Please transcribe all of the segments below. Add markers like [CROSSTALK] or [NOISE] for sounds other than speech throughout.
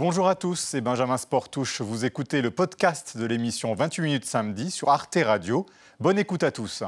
Bonjour à tous, c'est Benjamin Sportouche. Vous écoutez le podcast de l'émission 28 minutes samedi sur Arte Radio. Bonne écoute à tous.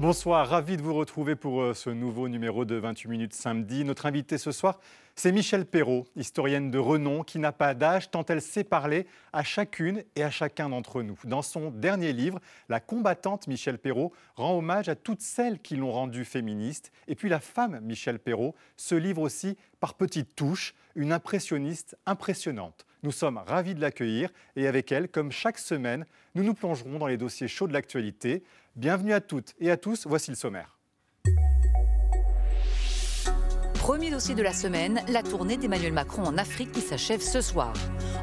Bonsoir, ravi de vous retrouver pour euh, ce nouveau numéro de 28 minutes samedi. Notre invité ce soir, c'est Michel Perrault, historienne de renom qui n'a pas d'âge tant elle sait parler à chacune et à chacun d'entre nous. Dans son dernier livre, La combattante Michel Perrault rend hommage à toutes celles qui l'ont rendue féministe. Et puis la femme Michel Perrault se livre aussi par petites touches, une impressionniste impressionnante. Nous sommes ravis de l'accueillir et avec elle, comme chaque semaine, nous nous plongerons dans les dossiers chauds de l'actualité. Bienvenue à toutes et à tous, voici le sommaire. Premier dossier de la semaine, la tournée d'Emmanuel Macron en Afrique qui s'achève ce soir.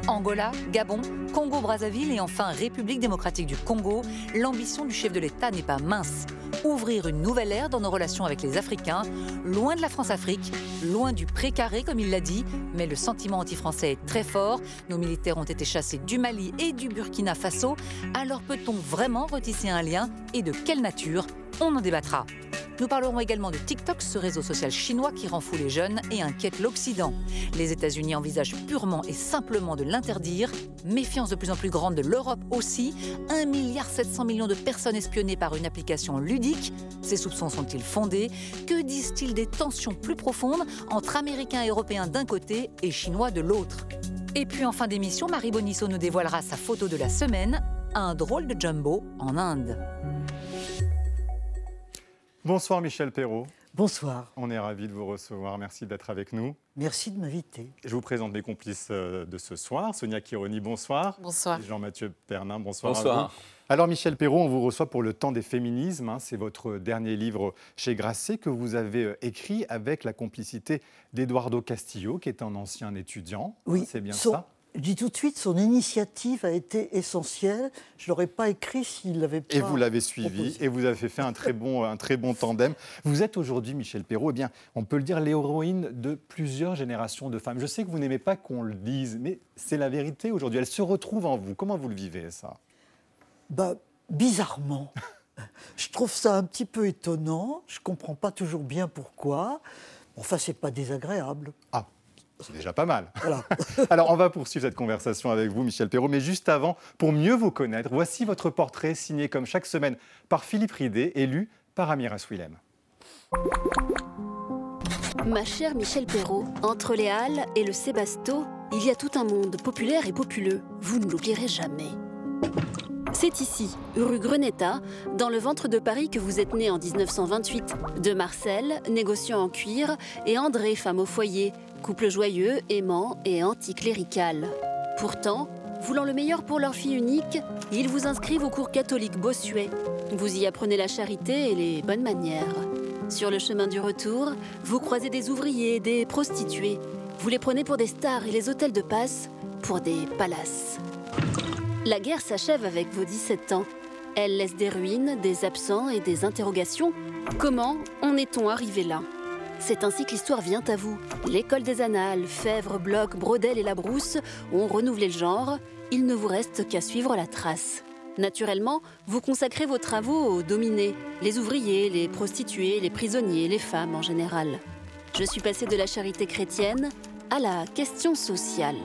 Angola, Gabon, Congo-Brazzaville et enfin République démocratique du Congo, l'ambition du chef de l'État n'est pas mince. Ouvrir une nouvelle ère dans nos relations avec les Africains, loin de la France-Afrique, loin du précaré comme il l'a dit, mais le sentiment anti-français est très fort. Nos militaires ont été chassés du Mali et du Burkina Faso. Alors peut-on vraiment retisser un lien et de quelle nature? On en débattra. Nous parlerons également de TikTok, ce réseau social chinois qui rend fou les jeunes et inquiète l'Occident. Les États-Unis envisagent purement et simplement de l'interdire. Méfiance de plus en plus grande de l'Europe aussi. 1,7 milliard de personnes espionnées par une application ludique. Ces soupçons sont-ils fondés? Que disent-ils des tensions plus profondes entre Américains et Européens d'un côté et Chinois de l'autre? Et puis en fin d'émission, Marie Bonisso nous dévoilera sa photo de la semaine, un drôle de jumbo en Inde. Bonsoir Michel Perrault. Bonsoir. On est ravis de vous recevoir. Merci d'être avec nous. Merci de m'inviter. Je vous présente mes complices euh, de ce soir. Sonia Kironi, bonsoir. Bonsoir. Jean-Mathieu Pernin, bonsoir. Bonsoir. Alors Michel Perrault, on vous reçoit pour le temps des féminismes. Hein. C'est votre dernier livre chez Grasset que vous avez euh, écrit avec la complicité d'Eduardo Castillo, qui est un ancien étudiant. Oui, c'est bien son- ça? Je dis tout de suite, son initiative a été essentielle. Je ne l'aurais pas écrit s'il l'avait pas. Et vous l'avez suivi proposé. et vous avez fait un très bon, un très bon tandem. Vous êtes aujourd'hui, Michel Perrault, eh bien, on peut le dire, l'héroïne de plusieurs générations de femmes. Je sais que vous n'aimez pas qu'on le dise, mais c'est la vérité aujourd'hui. Elle se retrouve en vous. Comment vous le vivez, ça? Bah, bizarrement. [LAUGHS] je trouve ça un petit peu étonnant. Je ne comprends pas toujours bien pourquoi. Enfin, c'est pas désagréable. Ah, c'est déjà pas mal. Voilà. [LAUGHS] Alors, on va poursuivre cette conversation avec vous, Michel Perrault. Mais juste avant, pour mieux vous connaître, voici votre portrait signé comme chaque semaine par Philippe Ridé, élu par Amira Swilem. Ma chère Michel Perrault, entre les Halles et le Sébasto, il y a tout un monde populaire et populeux. Vous ne l'oublierez jamais. C'est ici, rue Greneta, dans le ventre de Paris, que vous êtes né en 1928. De Marcel, négociant en cuir, et André, femme au foyer, couple joyeux, aimant et anticlérical. Pourtant, voulant le meilleur pour leur fille unique, ils vous inscrivent au cours catholique bossuet. Vous y apprenez la charité et les bonnes manières. Sur le chemin du retour, vous croisez des ouvriers, des prostituées. Vous les prenez pour des stars et les hôtels de passe pour des palaces. La guerre s'achève avec vos 17 ans. Elle laisse des ruines, des absents et des interrogations. Comment en est-on arrivé là? C'est ainsi que l'histoire vient à vous. L'école des annales, Fèvre, Bloch, Brodel et Labrousse ont renouvelé le genre. Il ne vous reste qu'à suivre la trace. Naturellement, vous consacrez vos travaux aux dominés, les ouvriers, les prostituées, les prisonniers, les femmes en général. Je suis passée de la charité chrétienne à la question sociale.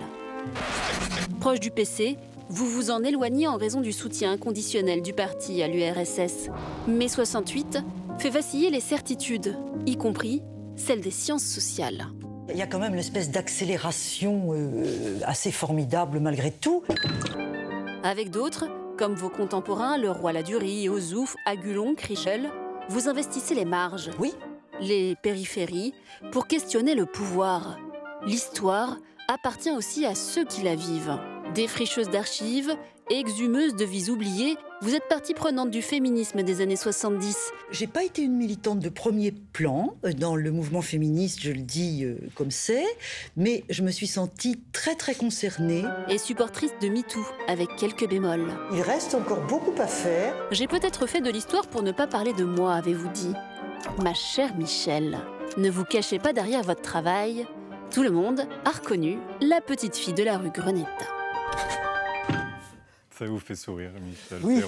Proche du PC, vous vous en éloignez en raison du soutien inconditionnel du parti à l'URSS. Mai 68 fait vaciller les certitudes, y compris celles des sciences sociales. Il y a quand même l'espèce d'accélération euh, assez formidable malgré tout. Avec d'autres, comme vos contemporains, le roi Ladurie, Ozouf, Agulon, Crichel, vous investissez les marges, Oui, les périphéries, pour questionner le pouvoir. L'histoire appartient aussi à ceux qui la vivent. Défricheuses d'archives, exhumeuses de vies oubliées, vous êtes partie prenante du féminisme des années 70. J'ai pas été une militante de premier plan euh, dans le mouvement féministe, je le dis euh, comme c'est, mais je me suis sentie très très concernée. et supportrice de MeToo, avec quelques bémols. Il reste encore beaucoup à faire. J'ai peut-être fait de l'histoire pour ne pas parler de moi, avez-vous dit. Ma chère Michel, ne vous cachez pas derrière votre travail. Tout le monde a reconnu la petite fille de la rue Greneta. Ça vous fait sourire, Michel Oui,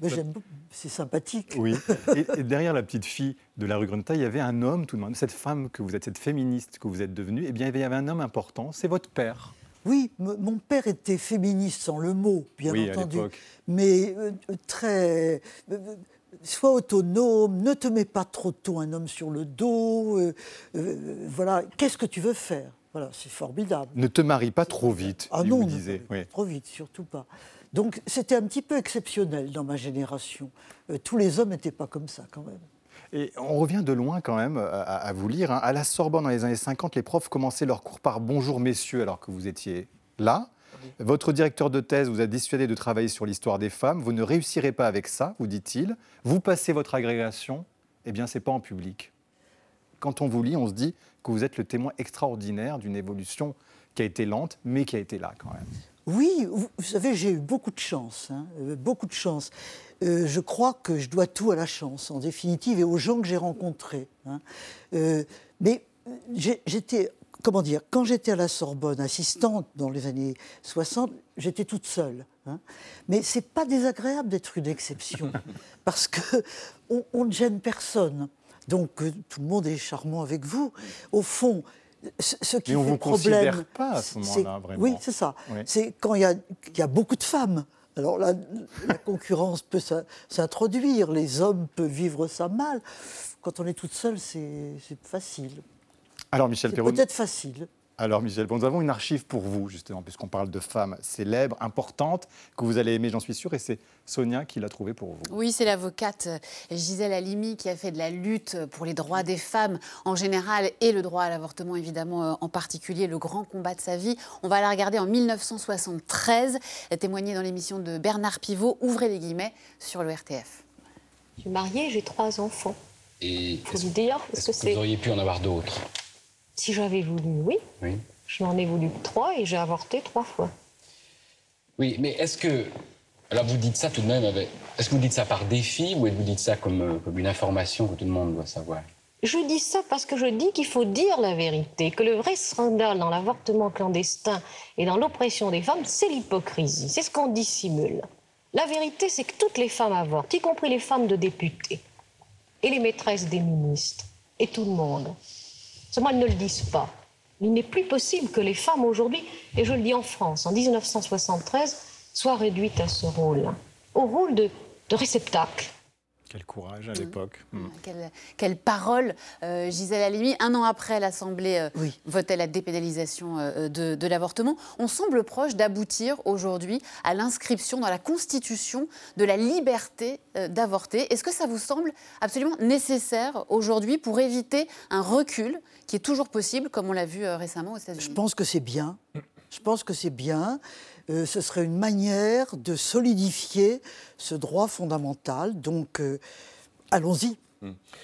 [LAUGHS] c'est sympathique. Oui. [LAUGHS] Et, et derrière la petite fille de la rue Greneta, il y avait un homme tout de même. Cette femme que vous êtes, cette féministe que vous êtes devenue, eh bien, il y avait un homme important, c'est votre père. Oui, mon père était féministe sans le mot, bien oui, entendu, mais euh, très. euh, Sois autonome, ne te mets pas trop tôt un homme sur le dos. euh, euh, voilà, qu'est-ce que tu veux faire? Voilà, c'est formidable. Ne te marie pas trop vite, Ah il non, vous disait. Oui. trop vite, surtout pas. Donc c'était un petit peu exceptionnel dans ma génération. Euh, tous les hommes n'étaient pas comme ça quand même. Et on revient de loin quand même à, à vous lire. hein. À la Sorbonne, dans les années 50, les profs commençaient leur cours par Bonjour messieurs, alors que vous étiez là. Votre directeur de thèse vous a dissuadé de travailler sur l'histoire des femmes. Vous ne réussirez pas avec ça, vous dit-il. Vous passez votre agrégation, eh bien, c'est pas en public. Quand on vous lit, on se dit que vous êtes le témoin extraordinaire d'une évolution qui a été lente, mais qui a été là quand même. Oui, vous, vous savez, j'ai eu beaucoup de chance, hein, euh, beaucoup de chance. Euh, je crois que je dois tout à la chance, en définitive, et aux gens que j'ai rencontrés. hein. Euh, mais j'étais, comment dire, quand j'étais à la Sorbonne, assistante dans les années 60, j'étais toute seule. hein. Mais c'est pas désagréable d'être une exception, [LAUGHS] parce que on, on ne gêne personne. Donc euh, tout le monde est charmant avec vous. Au fond, ce, ce qui Mais on fait vous problème, considère pas à ce moment-là, vraiment. Oui, c'est ça. Oui. C'est quand il y, a, il y a beaucoup de femmes. Alors là, la concurrence peut s'in- s'introduire, les hommes peuvent vivre ça mal. Quand on est toute seule, c'est facile. Alors, Michel Perrault, peut-être facile. Alors Michel, nous avons une archive pour vous, justement, puisqu'on parle de femmes célèbres, importantes, que vous allez aimer, j'en suis sûr, et c'est Sonia qui l'a trouvée pour vous. Oui, c'est l'avocate Gisèle Halimi qui a fait de la lutte pour les droits des femmes en général et le droit à l'avortement évidemment euh, en particulier, le grand combat de sa vie. On va la regarder en 1973, elle témoignait dans l'émission de Bernard Pivot, ouvrez les guillemets, sur le RTF. Je suis mariée, j'ai trois enfants. Et Faut est-ce dire, que c'est. vous auriez pu en avoir d'autres? Si j'avais voulu, oui. Oui. Je n'en ai voulu que trois et j'ai avorté trois fois. Oui, mais est-ce que. Alors vous dites ça tout de même avec. Est-ce que vous dites ça par défi ou est-ce que vous dites ça comme, euh, comme une information que tout le monde doit savoir? Je dis ça parce que je dis qu'il faut dire la vérité, que le vrai scandale dans l'avortement clandestin et dans l'oppression des femmes, c'est l'hypocrisie, c'est ce qu'on dissimule. La vérité, c'est que toutes les femmes avortent, y compris les femmes de députés, et les maîtresses des ministres, et tout le monde. Seulement, elles ne le disent pas. Il n'est plus possible que les femmes aujourd'hui, et je le dis en France, en 1973, soient réduites à ce rôle, au rôle de, de réceptacle. Quel courage à l'époque. Hmm. Quelle, quelle parole, euh, Gisèle Halimi. Un an après, l'Assemblée euh, Oui. votait la dépénalisation euh, de, de l'avortement. On semble proche d'aboutir aujourd'hui à l'inscription dans la Constitution de la liberté euh, d'avorter. Est-ce que ça vous semble absolument nécessaire aujourd'hui pour éviter un recul qui est toujours possible, comme on l'a vu euh, récemment aux États-Unis? Je pense que c'est bien. Je pense que c'est bien. Euh, ce serait une manière de solidifier ce droit fondamental. Donc, euh, allons-y.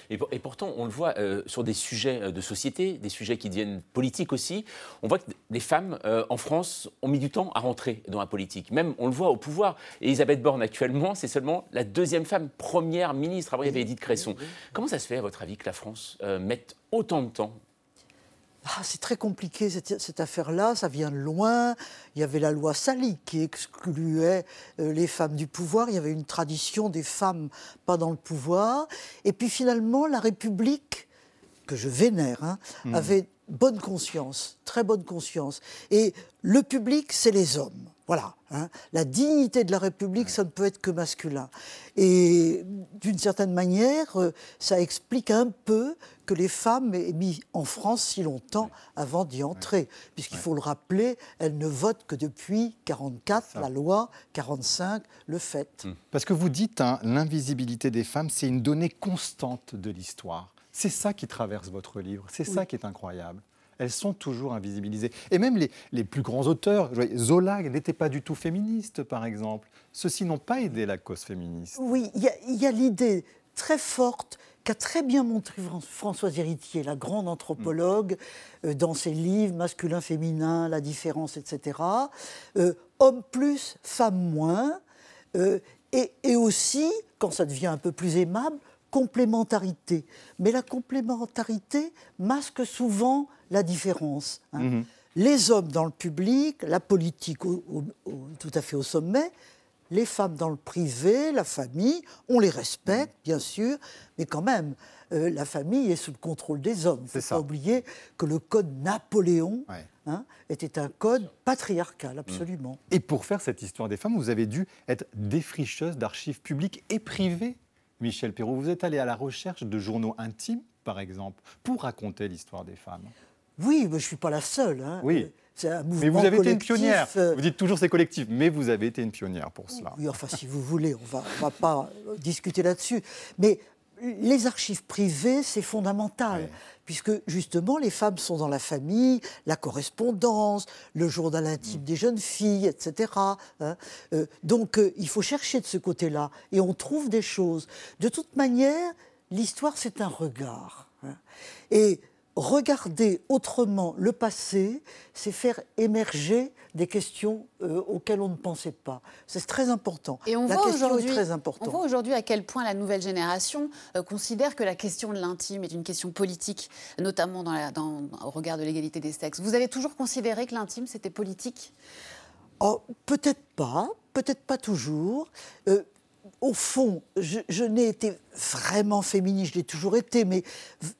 Et, pour- et pourtant, on le voit euh, sur des sujets de société, des sujets qui deviennent politiques aussi. On voit que les femmes euh, en France ont mis du temps à rentrer dans la politique. Même, on le voit au pouvoir. Et Elisabeth Borne, actuellement, c'est seulement la deuxième femme première ministre. Avant, il y avait Edith Cresson. Comment ça se fait, à votre avis, que la France euh, mette autant de temps Ah, c'est très compliqué cette, cette affaire-là, ça vient de loin. Il y avait la loi Sali qui excluait euh, les femmes du pouvoir. Il y avait une tradition des femmes pas dans le pouvoir. Et puis finalement, la République, que je vénère, hein, avait bonne conscience, très bonne conscience. Et le public, c'est les hommes. Voilà. hein. La dignité de la République, ça ne peut être que masculin. Et d'une certaine manière, euh, ça explique un peu que les femmes aient mis en France si longtemps avant d'y entrer. Puisqu'il faut le rappeler, elles ne votent que depuis 44, la loi 45 le fait. Parce que vous dites, hein, l'invisibilité des femmes, c'est une donnée constante de l'histoire. C'est ça qui traverse votre livre, c'est ça qui est incroyable. Elles sont toujours invisibilisées. Et même les, les plus grands auteurs, Zola n'était pas du tout féministe, par exemple. Ceux-ci n'ont pas aidé la cause féministe. Oui, il y a, l'idée très forte qu'a très bien montré Fran- Françoise Héritier, la grande anthropologue, euh, dans ses livres Masculin, féminin, la différence, etc. Euh, homme plus, femme moins. Euh, et, et aussi, quand ça devient un peu plus aimable, complémentarité. Mais la complémentarité masque souvent la différence. hein. Les hommes dans le public, la politique au- au- au- tout à fait au sommet, les femmes dans le privé, la famille, on les respecte, bien sûr, mais quand même, euh, la famille est sous le contrôle des hommes. Il ne faut ça. pas oublier que le code Napoléon Ouais. hein, était un code patriarcal, absolument. Et pour faire cette histoire des femmes, vous avez dû être défricheuse d'archives publiques et privées. Michel Perrault, vous êtes allé à la recherche de journaux intimes, par exemple, pour raconter l'histoire des femmes. Oui, mais je ne suis pas la seule. hein. Oui. C'est un mouvement Mais vous avez été une pionnière. euh, Vous dites toujours c'est collectif, mais vous avez été une pionnière pour cela. Oui, enfin, si vous voulez, on va, on va pas discuter là-dessus. Mais les archives privées, c'est fondamental, Ouais. puisque justement, les femmes sont dans la famille, la correspondance, le journal intime des jeunes filles, etc. hein. Euh, donc, euh, il faut chercher de ce côté-là, et on trouve des choses. De toute manière, l'histoire, c'est un regard. hein. Et regarder autrement le passé, c'est faire émerger des questions euh, auxquelles on ne pensait pas. C'est très important. Et on la voit question est on voit aujourd'hui à quel point la nouvelle génération euh, considère que la question de l'intime est une question politique, notamment dans la- dans- au regard de l'égalité des sexes. Vous avez toujours considéré que l'intime c'était politique? Oh, peut-être pas, peut-être pas toujours. Euh, au fond, je, je n'ai été vraiment féministe, je l'ai toujours été, mais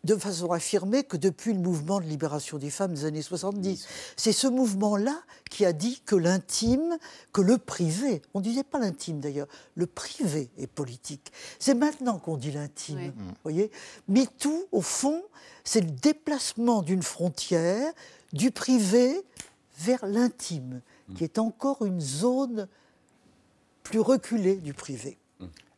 de façon affirmée que depuis le mouvement de libération des femmes des années 70. C'est ce mouvement-là qui a dit que l'intime, que le privé, on ne disait pas l'intime d'ailleurs, le privé est politique. C'est maintenant qu'on dit l'intime. Oui. Vous voyez MeToo, au fond, c'est le déplacement d'une frontière du privé vers l'intime, qui est encore une zone plus reculée du privé.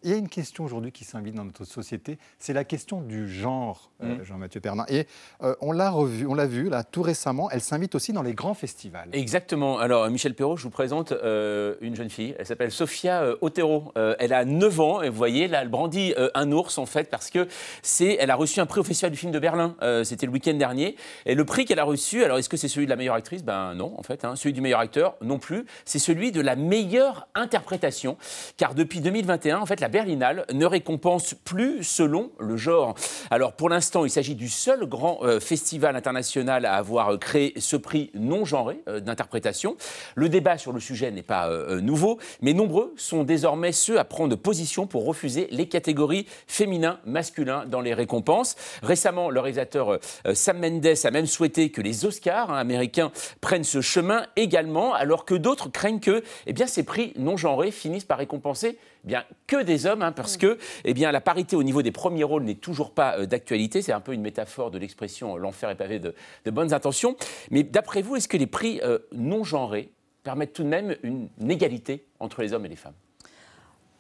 Il y a une question aujourd'hui qui s'invite dans notre société, c'est la question du genre, euh, Mm. Jean-Mathieu Pernin. Et euh, on l'a revu, on l'a vu là tout récemment. Elle s'invite aussi dans les grands festivals. Exactement. Alors, Michel Perrault, je vous présente euh, une jeune fille. Elle s'appelle Sophia euh, Otero. Elle a 9 ans et vous voyez, là, elle brandit un ours en fait parce que c'est, elle a reçu un prix au Festival du film de Berlin. C'était le week-end dernier. Et le prix qu'elle a reçu, alors est-ce que c'est celui de la meilleure actrice? Ben non, en fait. hein. Celui du meilleur acteur, non plus. C'est celui de la meilleure interprétation. Car depuis 2021, en fait, la Berlinale ne récompense plus selon le genre. Alors pour l'instant, il s'agit du seul grand euh, festival international à avoir euh, créé ce prix non genré euh, d'interprétation. Le débat sur le sujet n'est pas nouveau, mais nombreux sont désormais ceux à prendre position pour refuser les catégories féminin, masculin dans les récompenses. Récemment, le réalisateur Sam Mendes a même souhaité que les Oscars hein, américains prennent ce chemin également, alors que d'autres craignent que eh ces prix non genrés finissent par récompenser eh bien, que des hommes, hein, parce que eh bien, la parité au niveau des premiers rôles n'est toujours pas euh, d'actualité. C'est un peu une métaphore de l'expression euh, l'enfer est pavé de, de bonnes intentions. Mais d'après vous, est-ce que les prix euh, non genrés permettent tout de même une, une égalité entre les hommes et les femmes?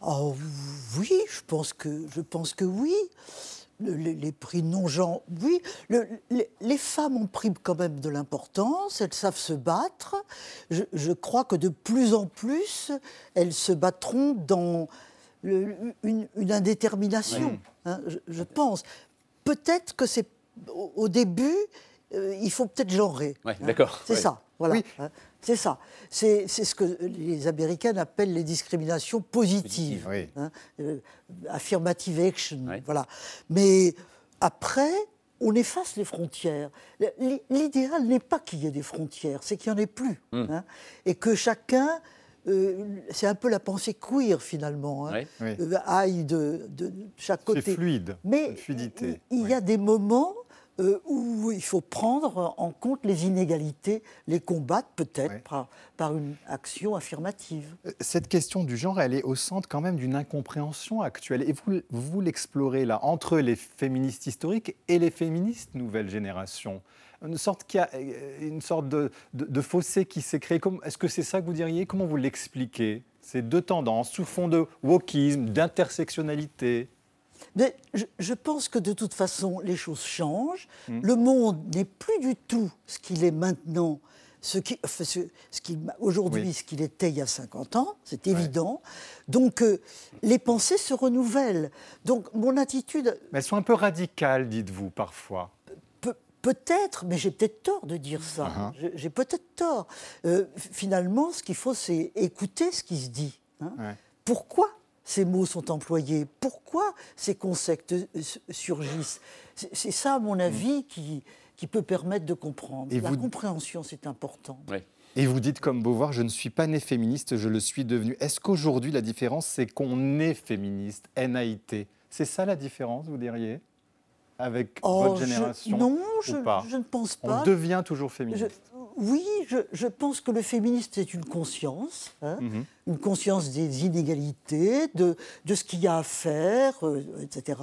Oh, oui, je pense que, je pense que oui. Le- les, les prix non-gens, oui. Le- les, les femmes ont pris quand même de l'importance, elles savent se battre. Je, je crois que de plus en plus, elles se battront dans le- une, une indétermination, hein, je, je pense. Peut-être que c'est au, au début, euh, il faut peut-être genrer. Ouais, hein. d'accord, C'est ça, voilà. Oui. C'est ça. C'est ce que les Américaines appellent les discriminations positives. Oui. hein, euh, affirmative action, voilà. Mais après, on efface les frontières. L'idéal n'est pas qu'il y ait des frontières, c'est qu'il n'y en ait plus. Hmm. hein, et que chacun, euh, c'est un peu la pensée queer finalement, hein. Oui. euh, aille de, de chaque côté. C'est fluide, Mais une fluidité. il il y a des moments euh, où il faut prendre en compte les inégalités, les combattre peut-être par, par une action affirmative. Euh, Cette question du genre, elle est au centre quand même d'une incompréhension actuelle. Et vous, vous l'explorez là, entre les féministes historiques et les féministes nouvelle génération. Une sorte, a, euh, une sorte de, de- de fossé qui s'est créé. Est-ce que c'est ça que vous diriez? Comment vous l'expliquez? Ces deux tendances, sous fond de wokisme, d'intersectionnalité. Mais je, je pense que de toute façon, les choses changent. Mm. Le monde n'est plus du tout ce qu'il est maintenant, ce qui, enfin, ce, aujourd'hui, Oui. ce qu'il était il y a 50 ans, c'est évident. Donc, euh, les pensées se renouvellent. Donc, mon attitude, Mais elles sont un peu radicales, dites-vous, parfois. Pe- Peut-être, mais j'ai peut-être tort de dire ça. Uh-huh. J'ai- J'ai peut-être tort. Euh, finalement, ce qu'il faut, c'est écouter ce qui se dit. hein. Ouais. Pourquoi ces mots sont employés Pourquoi ces concepts surgissent? C'est ça, à mon avis, qui, qui peut permettre de comprendre. Et La vous- compréhension, c'est important. Ouais. Et vous dites comme Beauvoir, je ne suis pas né féministe, je le suis devenu. Est-ce qu'aujourd'hui la différence, c'est qu'on est féministe, NAIT C'est ça la différence, vous diriez? Avec Oh, votre je- génération Non, ou je, pas? je ne pense pas. On devient toujours Je- féministe. Oui, je, je pense que le féminisme, c'est une conscience, hein, Mhm. une conscience des inégalités, de, de ce qu'il y a à faire, euh, etc.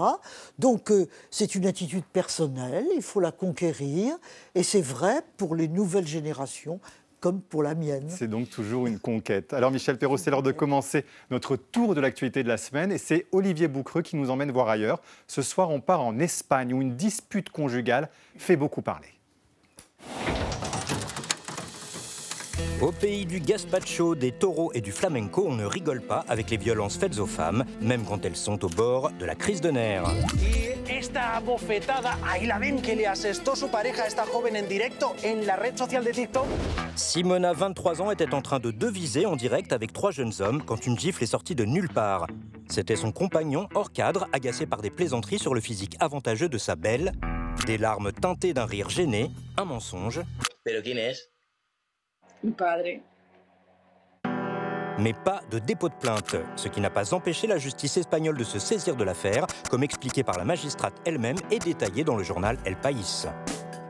Donc, euh, c'est une attitude personnelle, il faut la conquérir, et c'est vrai pour les nouvelles générations comme pour la mienne. C'est donc toujours une conquête. Alors Michel Perrault, c'est l'heure de commencer notre tour de l'actualité de la semaine et c'est Olivier Boucreux qui nous emmène voir ailleurs. Ce soir, on part en Espagne où une dispute conjugale fait beaucoup parler. Au pays du gazpacho, des taureaux et du flamenco, on ne rigole pas avec les violences faites aux femmes, même quand elles sont au bord de la crise de nerfs. Esta bofetada, ahí la ven que le asestó su pareja a esta joven en directo en la red social de TikTok. Simona, 23 ans, était en train de deviser en direct avec trois jeunes hommes quand une gifle est sortie de nulle part. C'était son compagnon, hors cadre, agacé par des plaisanteries sur le physique avantageux de sa belle. Des larmes teintées d'un rire gêné, un mensonge. ¿Pero quién es? Padre. mais pas de dépôt de plainte, ce qui n'a pas empêché la justice espagnole de se saisir de l'affaire, comme expliqué par la magistrate elle-même et détaillé dans le journal El País.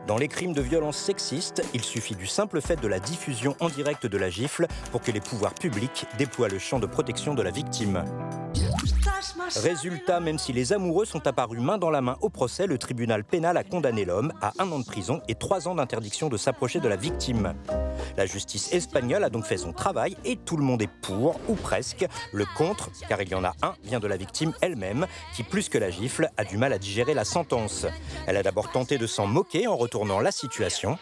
Dans les crimes de violence sexiste, il suffit du simple fait de la diffusion en direct de la gifle pour que les pouvoirs publics déploient le champ de protection de la victime. Résultat, même si les amoureux sont apparus main dans la main au procès, le tribunal pénal a condamné l'homme à un an de prison et trois ans d'interdiction de s'approcher de la victime. La justice espagnole a donc fait son travail et tout le monde est pour, ou presque. Le contre, car il y en a un, vient de la victime elle-même, qui plus que la gifle, a du mal à digérer la sentence. Elle a d'abord tenté de s'en moquer en retournant la situation.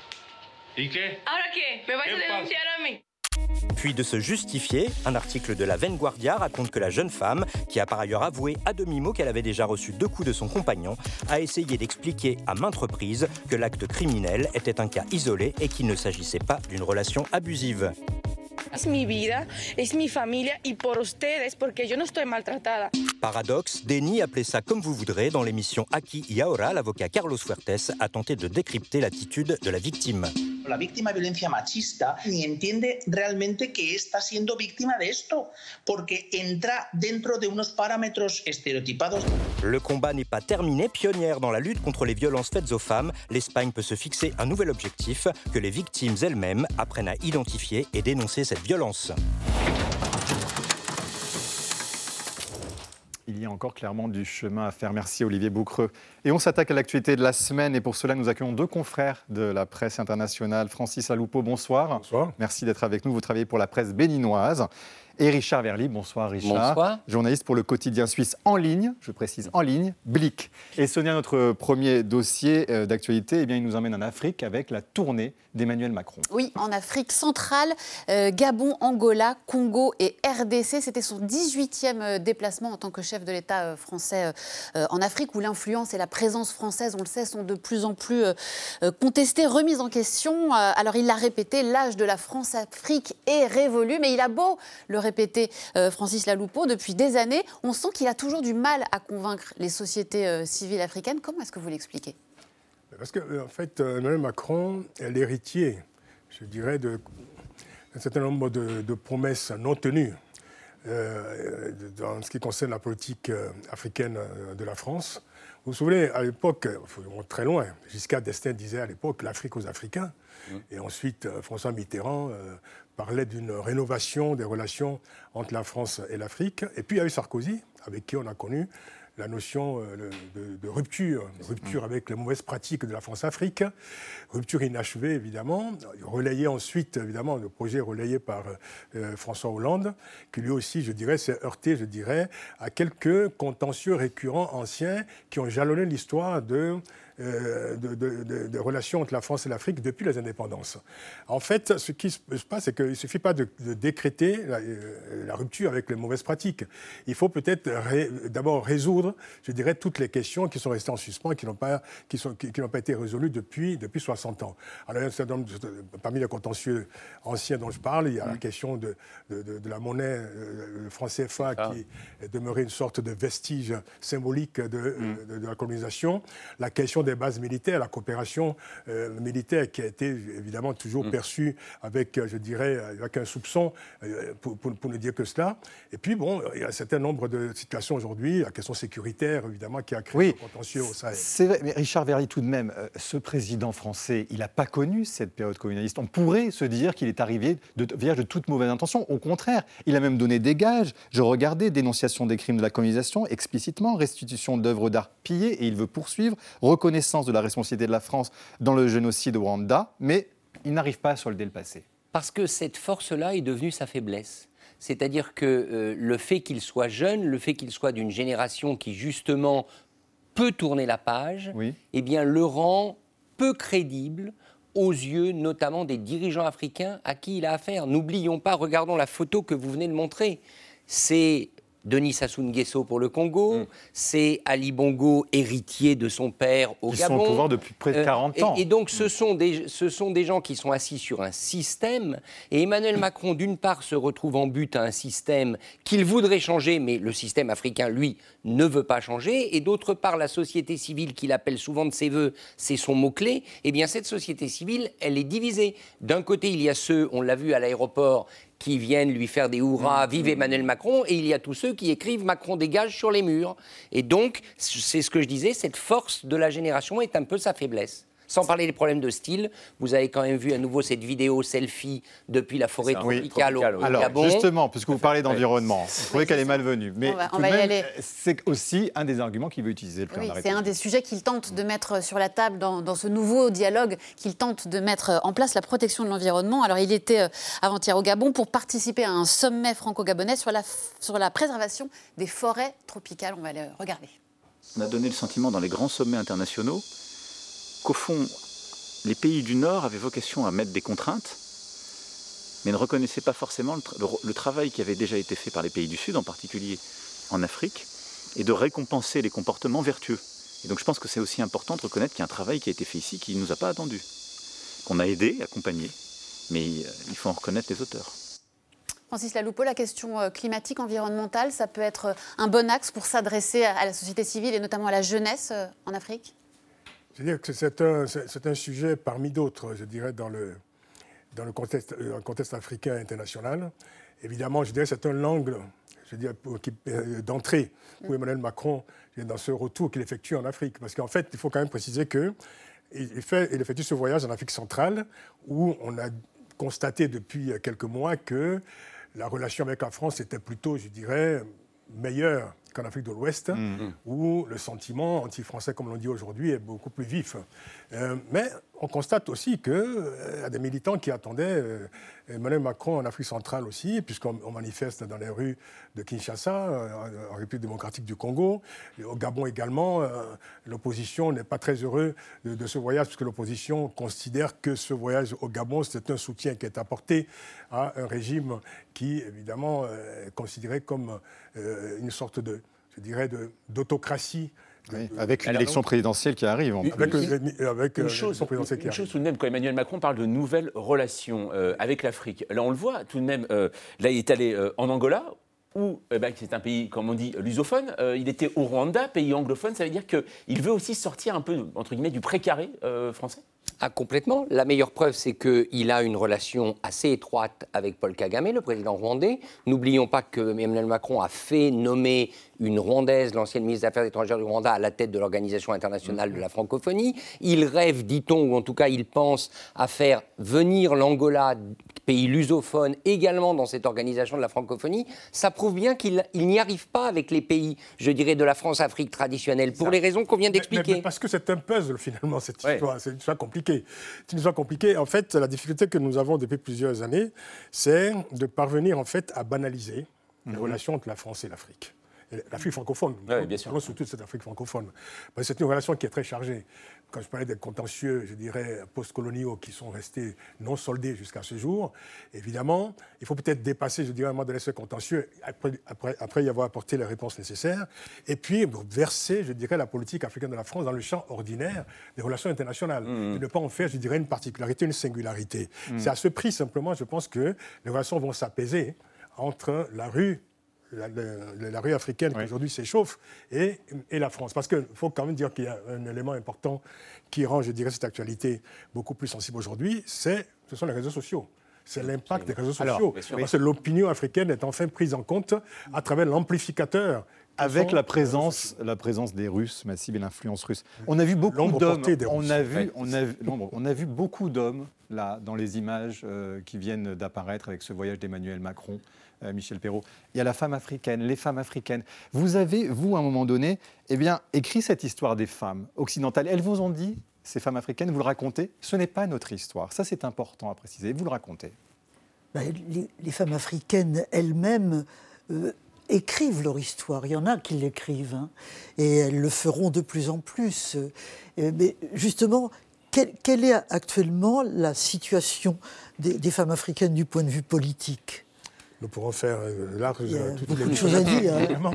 Puis de se justifier. Un article de la Vanguardia raconte que la jeune femme, qui a par ailleurs avoué à demi-mot qu'elle avait déjà reçu deux coups de son compagnon, a essayé d'expliquer à maintes reprises que l'acte criminel était un cas isolé et qu'il ne s'agissait pas d'une relation abusive. Es mi vida, es mi familia y por ustedes, porque yo no estoy maltratada. Paradoxe, déni, appelez ça comme vous voudrez, dans l'émission Aquí y Ahora, l'avocat Carlos Fuertes a tenté de décrypter l'attitude de la victime. La víctima de violencia machista ni entiende realmente que está siendo víctima de esto, porque entra dentro de unos parámetros estereotipados. Le combat n'est pas terminé. Pionnière dans la lutte contre les violences faites aux femmes, l'Espagne peut se fixer un nouvel objectif, que les victimes elles-mêmes apprennent à identifier et dénoncer cette violence. Il y a encore clairement du chemin à faire. Merci Olivier Boucreux. Et on s'attaque à l'actualité de la semaine. Et pour cela, nous accueillons deux confrères de la presse internationale. Francis Aloupo, bonsoir. Bonsoir. Merci d'être avec nous. Vous travaillez pour la presse béninoise. Et Richard Verly, bonsoir Richard. Bonsoir. Journaliste pour le quotidien suisse en ligne, je précise en ligne, Blick. Et Sonia, notre premier dossier euh, d'actualité, eh bien, il nous emmène en Afrique avec la tournée d'Emmanuel Macron. Oui, en Afrique centrale, euh, Gabon, Angola, Congo et RDC. C'était son 18e euh, déplacement en tant que chef de l'État français euh, en Afrique, où l'influence et la présence française, on le sait, sont de plus en plus euh, contestées, remises en question. Alors il l'a répété, l'âge de la France-Afrique est révolu, mais il a beau le répéter, euh, Francis Laloupeau, depuis des années, on sent qu'il a toujours du mal à convaincre les sociétés euh, civiles africaines. Comment est-ce que vous l'expliquez? Parce que, euh, en fait, Emmanuel Macron est l'héritier, je dirais, de- d'un certain nombre de, de promesses non tenues euh, dans ce qui concerne la politique africaine de la France. Vous vous souvenez, à l'époque, il faut remonter très loin, Giscard d'Estaing disait à l'époque l'Afrique aux Africains. Et ensuite, François Mitterrand parlait d'une rénovation des relations entre la France et l'Afrique. Et puis il y a eu Sarkozy, avec qui on a connu la notion euh, de, rupture, rupture avec les mauvaises pratiques de la France-Afrique, rupture inachevée évidemment, relayée ensuite évidemment le projet relayé par euh, François Hollande, qui lui aussi, je dirais, s'est heurté, je dirais, à quelques contentieux récurrents anciens qui ont jalonné l'histoire de de, de- relations entre la France et l'Afrique depuis les indépendances. En fait, ce qui se se passe, c'est qu'il ne suffit pas de, de décréter la, euh, la rupture avec les mauvaises pratiques. Il faut peut-être ré- d'abord résoudre, je dirais, toutes les questions qui sont restées en suspens et qui n'ont pas, qui sont- qui- qui n'ont pas été résolues depuis, depuis 60 ans. Alors, parmi les contentieux anciens dont je parle, il y a la question de, la monnaie, euh, le franc CFA, qui est demeuré une sorte de vestige symbolique de, de- de la colonisation, la question des bases militaires, la coopération euh, militaire qui a été évidemment toujours Mm. perçue avec, euh, je dirais, avec un soupçon, euh, pour, pour- pour ne dire que cela. Et puis, bon, il y a un certain nombre de situations aujourd'hui, la question sécuritaire, évidemment, qui a créé Oui. un contentieux au Sahel. C'est vrai, mais Richard Verly, tout de même, euh, ce président français, il n'a pas connu cette période communaliste. On pourrait se dire qu'il est arrivé de, vierge de toute mauvaise intention. Au contraire, il a même donné des gages. Je regardais dénonciation des crimes de la colonisation explicitement, restitution d'œuvres d'art pillées, et il veut poursuivre, reconnaissance de la responsabilité de la France dans le génocide au Rwanda, mais il n'arrive pas à solder le passé. Parce que cette force-là est devenue sa faiblesse. C'est-à-dire que euh, le fait qu'il soit jeune, le fait qu'il soit d'une génération qui justement peut tourner la page, eh bien le rend peu crédible aux yeux notamment des dirigeants africains à qui il a affaire. N'oublions pas, regardons la photo que vous venez de montrer. C'est Denis Sassou Nguesso pour le Congo, c'est Ali Bongo, héritier de son père au Qui sont Gabon. au pouvoir depuis près de Euh, 40 et- ans. Et donc, ce sont, des, ce sont des gens qui sont assis sur un système. Et Emmanuel Macron, d'une part, se retrouve en but à un système qu'il voudrait changer, mais le système africain, lui, ne veut pas changer. Et d'autre part, la société civile, qu'il appelle souvent de ses voeux, c'est son mot-clé. Eh bien, cette société civile, elle est divisée. D'un côté, il y a ceux, on l'a vu à l'aéroport, qui viennent lui faire des hurrahs, vive Emmanuel Macron, et il y a tous ceux qui écrivent Macron dégage sur les murs. Et donc, c'est ce que je disais, cette force de la génération est un peu sa faiblesse. Sans parler des problèmes de style, vous avez quand même vu à nouveau cette vidéo selfie depuis la forêt Oui. tropicale au au Alors, Gabon. justement, puisque vous parlez d'environnement, vous trouvez qu'elle est malvenue. Mais On va- on tout de va y même, aller. c'est aussi un des arguments qu'il veut utiliser, le Oui, c'est un des sujets qu'il tente de mettre sur la table dans, dans ce nouveau dialogue, qu'il tente de mettre en place la protection de l'environnement. Alors, il était euh, avant-hier au Gabon pour participer à un sommet franco-gabonais sur la, sur la préservation des forêts tropicales. On va le regarder. On a donné le sentiment dans les grands sommets internationaux qu'au fond, les pays du Nord avaient vocation à mettre des contraintes, mais ne reconnaissaient pas forcément le, tra- le- le travail qui avait déjà été fait par les pays du Sud, en particulier en Afrique, et de récompenser les comportements vertueux. Et donc je pense que c'est aussi important de reconnaître qu'il y a un travail qui a été fait ici qui ne nous a pas attendus, qu'on a aidé, accompagné, mais euh, il faut en reconnaître les auteurs. Francis Laloupeau, la question euh, climatique, environnementale, ça peut être euh, un bon axe pour s'adresser à la société civile et notamment à la jeunesse en Afrique? C'est-à-dire que c'est un, sujet parmi d'autres, je dirais, dans le, dans le contexte, euh, dans le contexte africain international. Évidemment, je dirais que c'est un angle je euh, d'entrée pour Emmanuel Macron dans ce retour qu'il effectue en Afrique. Parce qu'en fait, il faut quand même préciser que il fait, il effectue ce voyage en Afrique centrale où on a constaté depuis quelques mois que la relation avec la France était plutôt, je dirais, meilleure qu'en Afrique de l'Ouest, où le sentiment anti-français, comme l'on dit aujourd'hui, est beaucoup plus vif. Euh, mais on constate aussi qu'il y a des militants qui attendaient euh, Emmanuel Macron en Afrique centrale aussi, puisqu'on on manifeste dans les rues de Kinshasa, euh, en, République démocratique du Congo. Au Gabon également, euh, l'opposition n'est pas très heureuse de, ce voyage, puisque l'opposition considère que ce voyage au Gabon, c'est un soutien qui est apporté à un régime qui, évidemment, est considéré comme une sorte de, je d'autocratie. Oui, avec une Alors, élection présidentielle qui arrive. En Une- plus. Avec, avec, euh, une chose, l'élection présidentielle qui une arrive. chose tout de même, quand Emmanuel Macron parle de nouvelles relations euh, avec l'Afrique, là on le voit tout de même, euh, là il est allé euh, en Angola, où eh ben, c'est un pays, comme on dit, lusophone, Euh, il était au Rwanda, pays anglophone, ça veut dire qu'il veut aussi sortir un peu, entre guillemets, du précaré euh, français? Ah, complètement. La meilleure preuve, c'est qu'il a une relation assez étroite avec Paul Kagame, le président rwandais. N'oublions pas que Emmanuel Macron a fait nommer une Rwandaise, l'ancienne ministre des Affaires étrangères du Rwanda, à la tête de l'Organisation internationale de la francophonie. Il rêve, dit-on, ou en tout cas il pense, à faire venir l'Angola, pays lusophone, également dans cette organisation de la francophonie. Ça prouve bien qu'il il n'y arrive pas avec les pays, je dirais, de la France-Afrique traditionnelle, pour les raisons qu'on vient d'expliquer. parce que c'est un puzzle finalement cette histoire. C'est une histoire compliquée. C'est une histoire compliquée. En fait, la difficulté que nous avons depuis plusieurs années, c'est de parvenir en fait à banaliser les relations entre la France et l'Afrique. L'Afrique francophone, Ouais, bien sûr. Surtout de cette Afrique francophone. Parce que c'est une relation qui est très chargée. Quand je parlais des contentieux, je dirais, post-coloniaux qui sont restés non soldés jusqu'à ce jour, évidemment, il faut peut-être dépasser, je dirais, à un moment donné, ce contentieux, après, après, après y avoir apporté les réponses nécessaires, et puis verser, je dirais, la politique africaine de la France dans le champ ordinaire des relations internationales. Et ne pas en faire, je dirais, une particularité, une singularité. Mm. C'est à ce prix, simplement, je pense que les relations vont s'apaiser entre la rue la, la- la rue africaine qui aujourd'hui s'échauffe et, et la France. Parce qu'il faut quand même dire qu'il y a un élément important qui rend, je dirais, cette actualité beaucoup plus sensible aujourd'hui, c'est, ce sont les réseaux sociaux. C'est l'impact des réseaux sociaux. sûr. Parce que l'opinion africaine est enfin prise en compte à travers l'amplificateur. Avec la présence, la présence des Russes massive et l'influence russe. On a vu beaucoup d'hommes. On a vu, on a vu, l'ombre. on a vu beaucoup d'hommes là dans les images euh, qui viennent d'apparaître avec ce voyage d'Emmanuel Macron, Michel Perrault. Il y a la femme africaine, les femmes africaines. Vous avez, vous, à un moment donné, eh écrit cette histoire des femmes occidentales. Elles vous ont dit, ces femmes africaines, vous le racontez. Ce n'est pas notre histoire. Ça, c'est important à préciser. Vous le racontez. Ben, les, femmes africaines elles-mêmes euh, écrivent leur histoire. Il y en a qui l'écrivent, hein, et elles le feront de plus en plus. Euh, mais justement, quelle, est actuellement la situation des femmes africaines du point de vue politique? Nous pourrons faire euh, large Il y a euh, toute beaucoup de l'émission choses à dire, hein.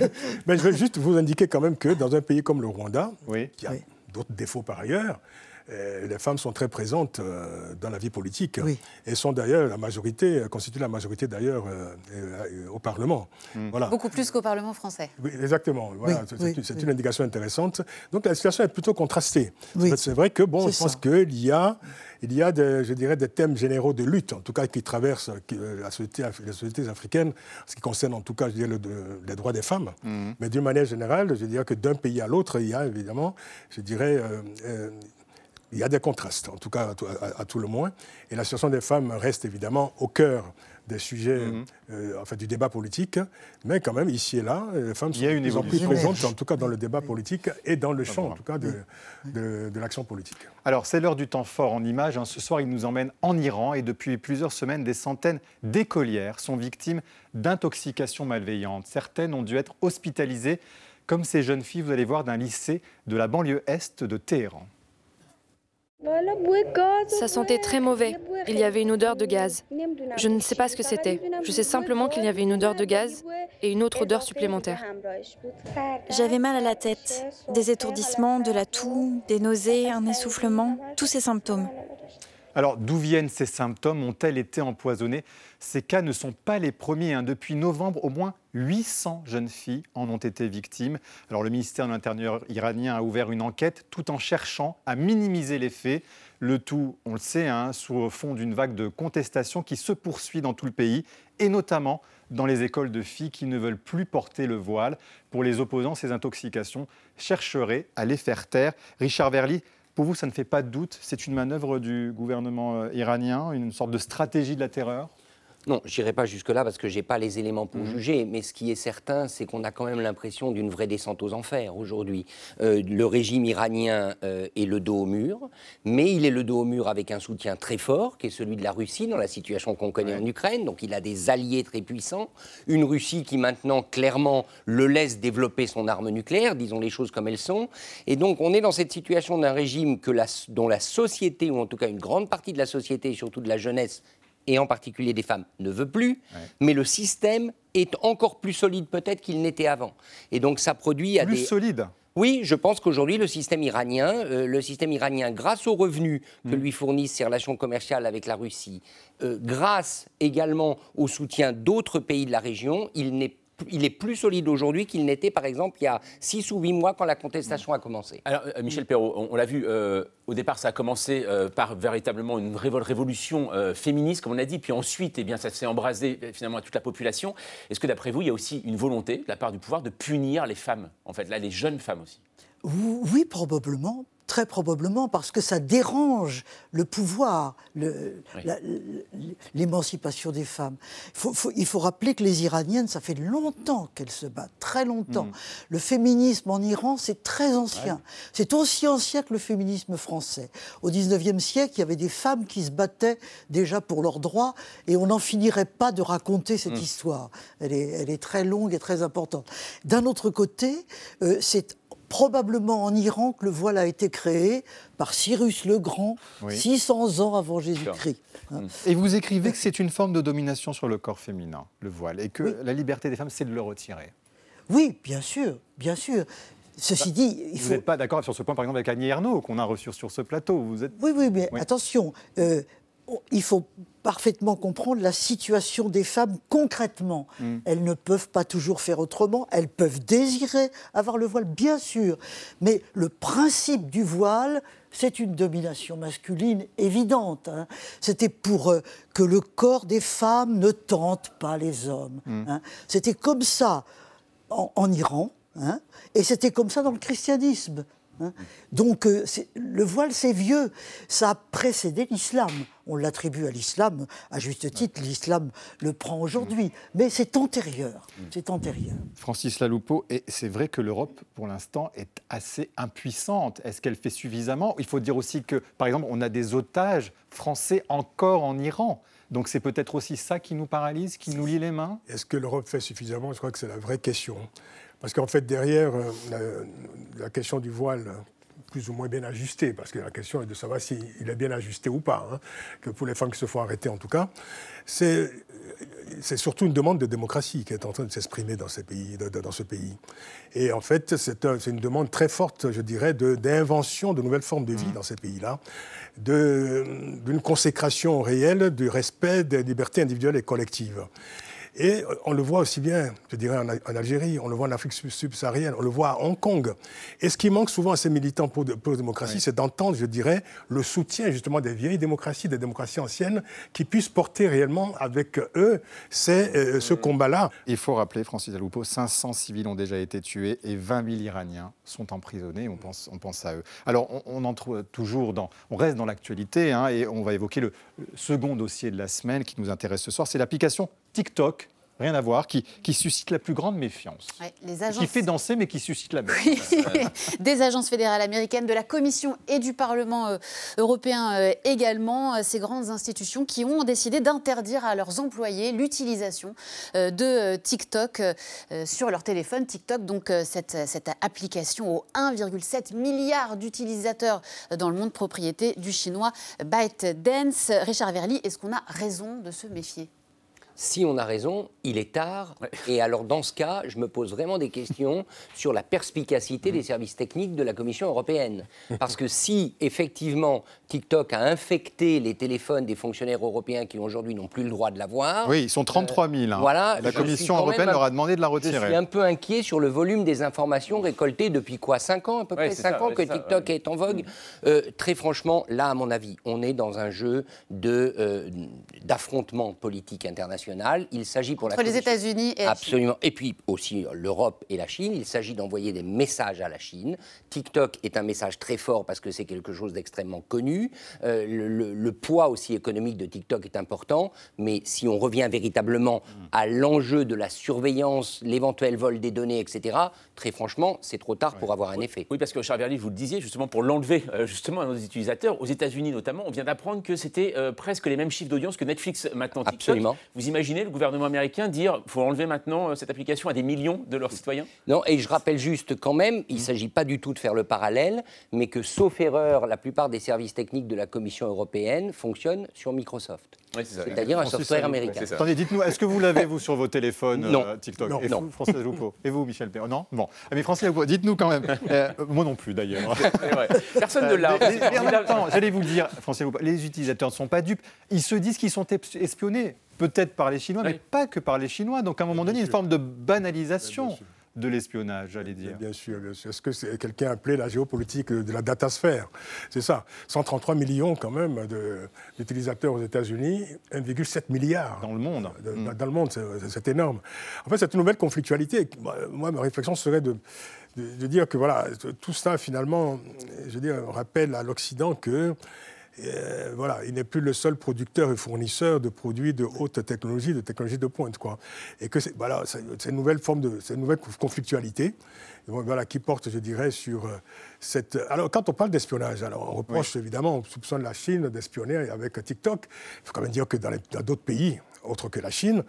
[LAUGHS] Mais je veux juste vous indiquer quand même que dans un pays comme le Rwanda, qui a Oui. d'autres défauts par ailleurs, euh, les femmes sont très présentes euh, dans la vie politique et sont d'ailleurs la majorité, euh, constituent la majorité d'ailleurs euh, euh, au Parlement. Voilà. Beaucoup plus qu'au Parlement français. Oui, exactement. Voilà, Oui, c'est oui, c'est oui. une indication intéressante. Donc la situation est plutôt contrastée. Oui. C'est vrai que bon, je pense qu'il y a, il y a des, je dirais, des thèmes généraux de lutte, en tout cas qui traversent qui, euh, la société, les sociétés africaines, ce qui concerne en tout cas, je dirais, le- les droits des femmes. Mais d'une manière générale, je dirais que d'un pays à l'autre, il y a évidemment, je dirais, euh, euh, il y a des contrastes, en tout cas à tout, à- à tout le moins. Et la situation des femmes reste évidemment au cœur des sujets, euh, enfin, du débat politique, mais quand même, ici et là, les femmes Il sont y a de une plus en plus évolution. présentes, en tout cas dans le débat politique et dans le champ, en tout cas, de, de- de l'action politique. Alors, c'est l'heure du temps fort en images. hein. Ce soir, il nous emmène en Iran et depuis plusieurs semaines, des centaines d'écolières sont victimes d'intoxications malveillantes. Certaines ont dû être hospitalisées, comme ces jeunes filles, vous allez voir, d'un lycée de la banlieue est de Téhéran. Ça sentait très mauvais. Il y avait une odeur de gaz. Je ne sais pas ce que c'était. Je sais simplement qu'il y avait une odeur de gaz et une autre odeur supplémentaire. J'avais mal à la tête, des étourdissements, de la toux, des nausées, un essoufflement, tous ces symptômes. Alors, d'où viennent ces symptômes? Ont-elles été empoisonnées Ces cas ne sont pas les premiers. hein. Depuis novembre, au moins 800 jeunes filles en ont été victimes. Alors, le ministère de l'Intérieur iranien a ouvert une enquête tout en cherchant à minimiser les faits. Le tout, on le sait, hein, sous fond d'une vague de contestation qui se poursuit dans tout le pays, et notamment dans les écoles de filles qui ne veulent plus porter le voile. Pour les opposants, ces intoxications chercheraient à les faire taire. Richard Verly, pour vous, ça ne fait pas de doute C'est une manœuvre du gouvernement euh, iranien, une sorte de stratégie de la terreur? Non, je n'irai pas jusque-là parce que je n'ai pas les éléments pour Mhm. juger, mais ce qui est certain, c'est qu'on a quand même l'impression d'une vraie descente aux enfers aujourd'hui. Euh, le régime iranien euh, est le dos au mur, mais il est le dos au mur avec un soutien très fort, qui est celui de la Russie dans la situation qu'on connaît en Ukraine, donc il a des alliés très puissants. Une Russie qui maintenant, clairement, le laisse développer son arme nucléaire, disons les choses comme elles sont. Et donc on est dans cette situation d'un régime que la- dont la société, ou en tout cas une grande partie de la société, et surtout de la jeunesse, et en particulier des femmes, ne veut plus, mais le système est encore plus solide peut-être qu'il n'était avant. Et donc ça produit à Plus des... solide Oui, je pense qu'aujourd'hui, le système iranien, euh, le système iranien, grâce aux revenus que Mm. lui fournissent ses relations commerciales avec la Russie, euh, grâce également au soutien d'autres pays de la région, il n'est il est plus solide aujourd'hui qu'il n'était, par exemple, il y a six ou huit mois quand la contestation a commencé. Alors, euh, Michel Perrault, on, on l'a vu, euh, au départ, ça a commencé euh, par véritablement une révol- révolution euh, féministe, comme on a dit, puis ensuite, eh bien, ça s'est embrasé finalement à toute la population. Est-ce que, d'après vous, il y a aussi une volonté de la part du pouvoir de punir les femmes, en fait, là, les jeunes femmes aussi? Oui, probablement. Très probablement, parce que ça dérange le pouvoir, l'émancipation des femmes. Il faut, faut- il faut rappeler que les Iraniennes, ça fait longtemps qu'elles se battent, très longtemps. Le féminisme en Iran, c'est très ancien. C'est aussi ancien que le féminisme français. Au 19e siècle, il y avait des femmes qui se battaient déjà pour leurs droits, et on n'en finirait pas de raconter cette histoire. Elle est, elle est très longue et très importante. D'un autre côté, euh, c'est probablement en Iran que le voile a été créé par Cyrus le Grand, Oui. 600 ans avant Jésus-Christ. hein. Et vous écrivez que c'est une forme de domination sur le corps féminin, le voile, et que la liberté des femmes, c'est de le retirer. Oui, bien sûr, bien sûr. Ceci dit, il Vous faut... n'êtes pas d'accord sur ce point, par exemple, avec Annie Ernaux, qu'on a reçu sur ce plateau. Vous êtes... Oui, oui, mais Oui. attention, euh, il faut parfaitement comprendre la situation des femmes concrètement. Mm. Elles ne peuvent pas toujours faire autrement, elles peuvent désirer avoir le voile, bien sûr, mais le principe du voile, c'est une domination masculine évidente. hein. C'était pour euh, que le corps des femmes ne tente pas les hommes. Mm. hein. C'était comme ça en, en Iran, hein, et c'était comme ça dans le christianisme. Hein. Donc euh, le voile, c'est vieux. Ça a précédé l'islam. On l'attribue à l'islam, à juste titre, l'islam le prend aujourd'hui. Mais c'est antérieur. C'est antérieur. Francis Laloupeau, et c'est vrai que l'Europe, pour l'instant, est assez impuissante. Est-ce qu'elle fait suffisamment? Il faut dire aussi que, par exemple, on a des otages français encore en Iran. Donc c'est peut-être aussi ça qui nous paralyse, qui nous lie les mains? Est-ce que l'Europe fait suffisamment? Je crois que c'est la vraie question. Parce qu'en fait, derrière euh, la, la question du voile, plus ou moins bien ajustée, parce que la question est de savoir s'il est bien ajusté ou pas, hein, que pour les femmes qui se font arrêter en tout cas, c'est c'est surtout une demande de démocratie qui est en train de s'exprimer dans, ce pays. Et en fait, c'est un- c'est une demande très forte, je dirais, d'invention de, nouvelles formes de vie dans ces pays-là, d'une consécration réelle du respect des libertés individuelles et collectives. Et on le voit aussi bien, je dirais, en, Algérie, on le voit en Afrique sub- subsaharienne, on le voit à Hong Kong. Et ce qui manque souvent à ces militants pour, la démocratie, c'est d'entendre, je dirais, le soutien justement des vieilles démocraties, des démocraties anciennes, qui puissent porter réellement avec eux ces, euh, ce combat-là. Il faut rappeler, Francis Aloupo, 500 civils ont déjà été tués et 20 000 Iraniens sont emprisonnés. On pense, on pense à eux. Alors, on, on en trouve toujours dans. On reste dans l'actualité hein, et on va évoquer le second dossier de la semaine qui nous intéresse ce soir. C'est l'application TikTok. Rien à voir, qui, qui suscite la plus grande méfiance. Ouais, les Qui fait danser, mais qui suscite la méfiance. Oui. [LAUGHS] des agences fédérales américaines, de la Commission et du Parlement euh, européen euh, également, euh, ces grandes institutions qui ont décidé d'interdire à leurs employés l'utilisation de TikTok sur leur téléphone. TikTok, donc cette, cette application aux 1,7 milliard d'utilisateurs dans le monde propriété du chinois ByteDance. Richard Verly, est-ce qu'on a raison de se méfier? Si on a raison, il est tard. Et alors, dans ce cas, je me pose vraiment des questions [LAUGHS] sur la perspicacité des services techniques de la Commission européenne. Parce que si, effectivement, TikTok a infecté les téléphones des fonctionnaires européens qui aujourd'hui n'ont plus le droit de l'avoir. Oui, ils sont 33 000. hein. Voilà, la je Commission européenne un- leur a demandé de la Je retirer. suis un peu inquiet sur le volume des informations récoltées depuis quoi 5 ans à peu Ouais, près c'est 5 ça, ans ouais, que ça, TikTok ouais. est en vogue. Euh, très franchement, là, à mon avis, on est dans un jeu euh, d'affrontement politique international. Il s'agit pour Entre la les États-Unis et la Chine. Absolument. Et puis aussi euh, l'Europe et la Chine. Il s'agit d'envoyer des messages à la Chine. TikTok est un message très fort parce que c'est quelque chose d'extrêmement connu. Euh, le, le- le poids aussi économique de TikTok est important. Mais si on revient véritablement à l'enjeu de la surveillance, l'éventuel vol des données, etc., très franchement, c'est trop tard pour avoir un effet. Oui, parce que Charles Verly, vous le disiez, justement, pour l'enlever euh, justement à nos utilisateurs, aux États-Unis notamment, on vient d'apprendre que c'était euh, presque les mêmes chiffres d'audience que Netflix maintenant. TikTok. Absolument. Vous imaginez le gouvernement américain dire faut enlever maintenant euh, cette application à des millions de leurs citoyens? Non, et je rappelle juste quand même, il ne s'agit pas du tout de faire le parallèle, mais que sauf erreur, la plupart des services techniques de la Commission européenne fonctionnent sur Microsoft. Oui, c'est ça. C'est-à-dire un Francis software américain. Attendez, dites-nous, est-ce que vous l'avez, vous, sur vos téléphones, Non. euh, TikTok? Non. Et Non. vous, Francis Aloupo Et vous, Michel Perrault? Non? Bon. Ah, Mais Francis Aloupo, dites-nous quand même. [LAUGHS] Euh, moi non plus, d'ailleurs. Personne ne l'a. Mais- mais en même temps, j'allais vous le dire, Francis Aloupo, les utilisateurs ne sont pas dupes. Ils se disent qu'ils sont espionnés, peut-être par les Chinois, mais pas que par les Chinois. Donc à un moment donné, il y a une forme de banalisation Bien sûr. de l'espionnage, j'allais dire. Bien sûr, bien sûr. Ce que c'est- quelqu'un appelait la géopolitique de la datasphère? C'est ça. 133 millions quand même d'utilisateurs aux États-Unis, 1,7 milliard. Dans le monde. de- Mm. dans le monde, c'est- énorme. En fait, cette nouvelle conflictualité, moi, moi, ma réflexion serait de, de- de dire que voilà, tout ça, finalement, je veux dire, rappelle à l'Occident que euh, voilà, il n'est plus le seul producteur et fournisseur de produits de haute technologie, de technologie de pointe, quoi. Et que c'est voilà, c'est une nouvelle forme de, c'est une nouvelle conflictualité, voilà, qui porte, je dirais, sur euh, cette. Alors, quand on parle d'espionnage, alors on reproche évidemment, on soupçonne la Chine d'espionner avec TikTok. Il faut quand même dire que dans d'autres pays, autres que la Chine,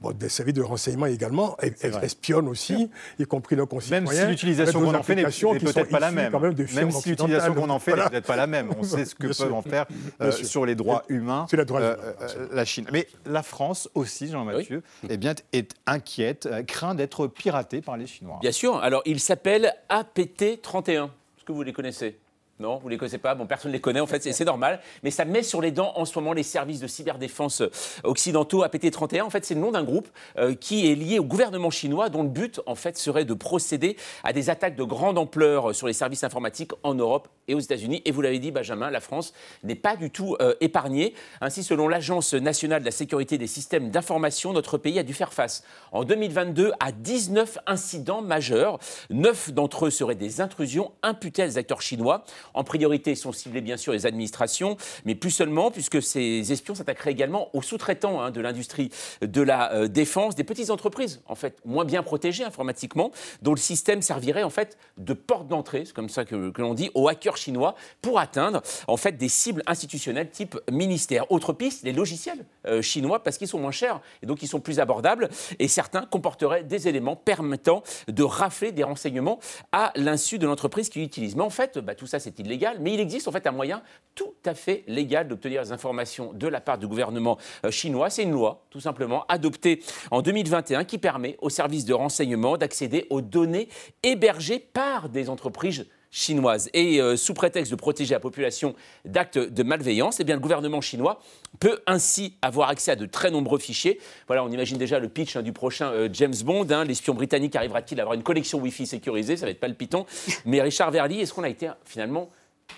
bon, des services de renseignement également vrai. espionnent aussi, y compris nos concitoyens. Même si l'utilisation qu'on en fait n'est peut-être pas la même. quand même si l'utilisation qu'on en fait n'est peut-être pas la même. On sait ce que peuvent en faire euh, sur les droits humains Sur les droits euh, humains, euh, la Chine. Mais la France aussi, Jean-Mathieu, eh bien, est inquiète, euh, craint d'être piratée par les Chinois. Bien sûr. Alors, il s'appelle APT31. Est-ce que vous les connaissez? Non, vous les connaissez pas. Bon, personne ne les connaît en fait, c'est normal. Mais ça met sur les dents en ce moment les services de cyberdéfense occidentaux. APT31, en fait, c'est le nom d'un groupe euh, qui est lié au gouvernement chinois, dont le but en fait serait de procéder à des attaques de grande ampleur sur les services informatiques en Europe et aux États-Unis. Et vous l'avez dit, Benjamin, la France n'est pas du tout euh, épargnée. Ainsi, selon l'Agence nationale de la sécurité des systèmes d'information, notre pays a dû faire face en 2022 à 19 incidents majeurs. Neuf d'entre eux seraient des intrusions imputées à des acteurs chinois. En priorité sont ciblés bien sûr les administrations, mais plus seulement, puisque ces espions s'attaqueraient également aux sous-traitants hein, de l'industrie de la euh, défense, des petites entreprises, en fait, moins bien protégées informatiquement, dont le système servirait en fait de porte d'entrée, c'est comme ça que, l'on dit, aux hackers chinois pour atteindre en fait des cibles institutionnelles type ministère. Autre piste, les logiciels euh, chinois, parce qu'ils sont moins chers et donc ils sont plus abordables, et certains comporteraient des éléments permettant de rafler des renseignements à l'insu de l'entreprise qui utilise. Mais en fait, bah, tout ça c'est illégal, mais il existe en fait un moyen tout à fait légal d'obtenir des informations de la part du gouvernement euh, chinois. C'est une loi, tout simplement, adoptée en 2021 qui permet aux services de renseignement d'accéder aux données hébergées par des entreprises chinoises. Et euh, sous prétexte de protéger la population d'actes de malveillance, eh bien, le gouvernement chinois peut ainsi avoir accès à de très nombreux fichiers. Voilà, on imagine déjà le pitch hein, du prochain euh, James Bond. Hein. L'espion britannique arrivera-t-il à avoir une collection Wi-Fi sécurisée? Ça va être palpitant. Mais Richard Verly, est-ce qu'on a été finalement